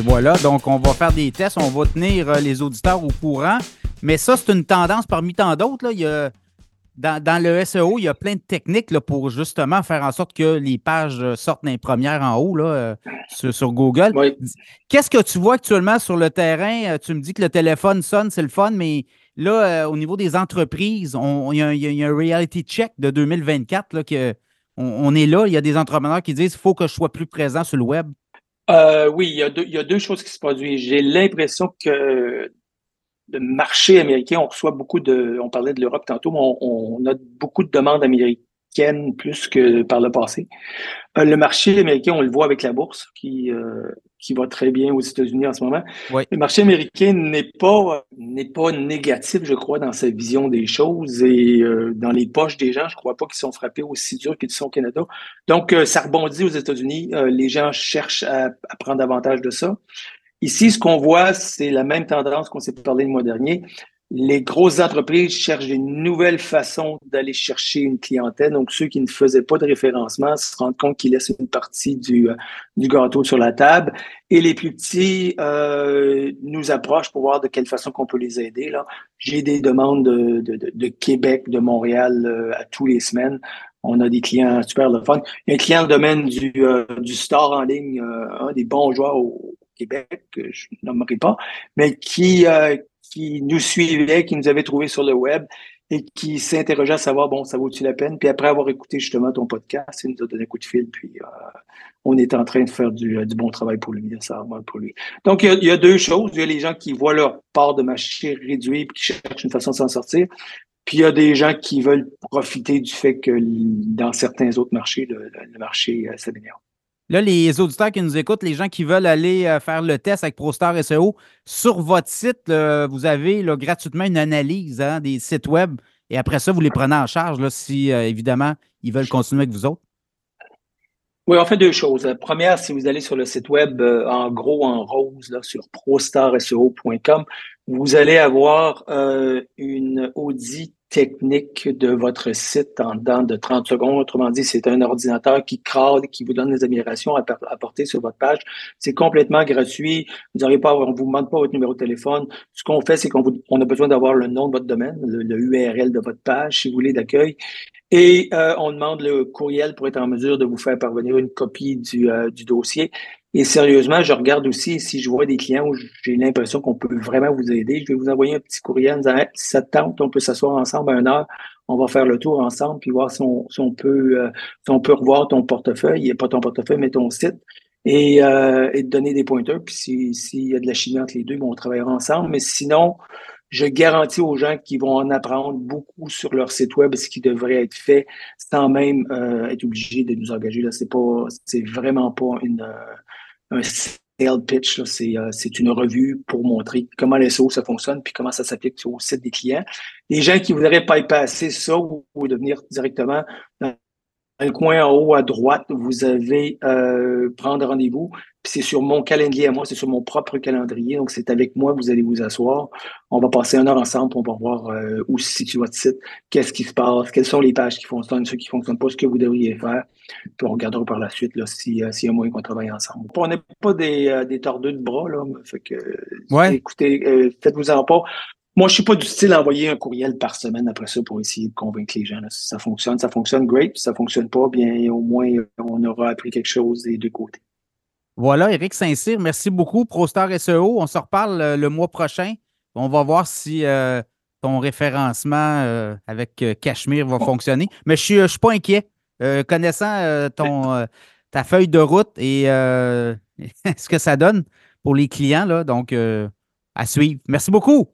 voilà, donc on va faire des tests, on va tenir euh, les auditeurs au courant. Mais ça, c'est une tendance parmi tant d'autres. Il y a, dans, le SEO, il y a plein de techniques là, pour justement faire en sorte que les pages euh, sortent les premières en haut là, euh, sur, Google. Qu'est-ce que tu vois actuellement sur le terrain? Tu me dis que le téléphone sonne, c'est le fun, mais là, au niveau des entreprises, il y, a un reality check de 2024 là, que on, est là. Il y a des entrepreneurs qui disent qu'il faut que je sois plus présent sur le web. Euh, oui, il y, a deux, il y, a deux, choses qui se produisent. J'ai l'impression que le marché américain, on reçoit beaucoup de, on parlait de l'Europe tantôt, mais on, on, a beaucoup de demandes américaines plus que par le passé. Euh, le marché américain, on le voit avec la bourse qui, euh, qui va très bien aux États-Unis en ce moment. Le marché américain n'est pas, n'est pas négatif, je crois, dans sa vision des choses et euh, dans les poches des gens. Je crois pas qu'ils sont frappés aussi dur qu'ils sont au Canada. Donc, ça rebondit aux États-Unis. les gens cherchent à, à prendre avantage de ça. Ici, ce qu'on voit, c'est la même tendance qu'on s'est parlé le mois dernier les grosses entreprises cherchent des nouvelles façons d'aller chercher une clientèle. Donc, ceux qui ne faisaient pas de référencement se rendent compte qu'ils laissent une partie du, euh, gâteau sur la table. Et les plus petits euh, nous approchent pour voir de quelle façon qu'on peut les aider. Là, J'ai des demandes de, Québec, de Montréal euh, à tous les semaines. On a des clients super le fun. Un client dans le domaine du, du store en ligne, un des bons joueurs au Québec, que je nommerai pas, mais qui, qui nous suivait, qui nous avait trouvé sur le web et qui s'interrogeait à savoir, bon, ça vaut-il la peine? Puis après avoir écouté justement ton podcast, il nous a donné un coup de fil, puis euh, on est en train de faire du, bon travail pour lui, ça pour lui. Donc, il y, a, deux choses. Il y a les gens qui voient leur part de marché réduit et qui cherchent une façon de s'en sortir. Puis il y a des gens qui veulent profiter du fait que dans certains autres marchés, le, marché euh, s'améliore. Là, les auditeurs qui nous écoutent, les gens qui veulent aller euh, faire le test avec ProStar SEO, sur votre site, vous avez gratuitement une analyse hein, des sites web et après ça, vous les prenez en charge là, si, euh, évidemment, ils veulent continuer avec vous autres. Oui, on fait deux choses. Première, si vous allez sur le site web, euh, en gros, en rose, là, sur prostarseo.com, vous allez avoir une audit technique de votre site en dedans de 30 secondes. Autrement dit, c'est un ordinateur qui crade, qui vous donne des améliorations à apporter sur votre page. C'est complètement gratuit. Vous n'aurez pas, on vous demande pas votre numéro de téléphone. Ce qu'on fait, c'est qu'on on a besoin d'avoir le nom de votre domaine, le, URL de votre page, si vous voulez, d'accueil. Et euh, on demande le courriel pour être en mesure de vous faire parvenir une copie du, euh, du dossier. Et sérieusement, je regarde aussi si je vois des clients où j'ai l'impression qu'on peut vraiment vous aider. Je vais vous envoyer un petit courriel en si ça tente, on peut s'asseoir ensemble à une heure. On va faire le tour ensemble puis voir si on, peut euh, si on peut revoir ton portefeuille, pas ton portefeuille, mais ton site. Et, euh, et te donner des pointeurs. Puis s'il y a de la chimie entre les deux, bon, on travaillera ensemble. Mais sinon, je garantis aux gens qui vont en apprendre beaucoup sur leur site web ce qui devrait être fait sans même euh, être obligé de nous engager. Là, c'est pas, c'est vraiment pas une, un sales pitch. Euh, c'est, une revue pour montrer comment les SEO ça fonctionne puis comment ça s'applique au site des clients. Les gens qui voudraient pas y passer ça ou, ou devenir directement dans le coin en haut à droite, vous avez euh, prendre rendez-vous. C'est sur mon calendrier à moi, c'est sur mon propre calendrier. Donc, c'est avec moi, vous allez vous asseoir. On va passer une heure ensemble, on va voir euh, où se situe votre site, qu'est-ce qui se passe, quelles sont les pages qui fonctionnent, ceux qui ne fonctionnent pas, ce que vous devriez faire. Puis on regardera par la suite là, si, euh, s'il y a moyen qu'on travaille ensemble. On n'est pas des, euh, des tordeux de bras, là. Fait que écoutez, euh, faites-vous en pas. Moi, je suis pas du style à envoyer un courriel par semaine après ça pour essayer de convaincre les gens. Si ça fonctionne, ça fonctionne great. Si ça fonctionne pas, bien au moins on aura appris quelque chose des deux côtés. Voilà, Eric Saint-Cyr, merci beaucoup. ProStar SEO, on se reparle euh, le mois prochain. On va voir si euh, ton référencement euh, avec Cachemire va fonctionner. Mais je ne suis, pas inquiet. connaissant ton, ta feuille de route et ce que ça donne pour les clients, là, donc à suivre. Merci beaucoup.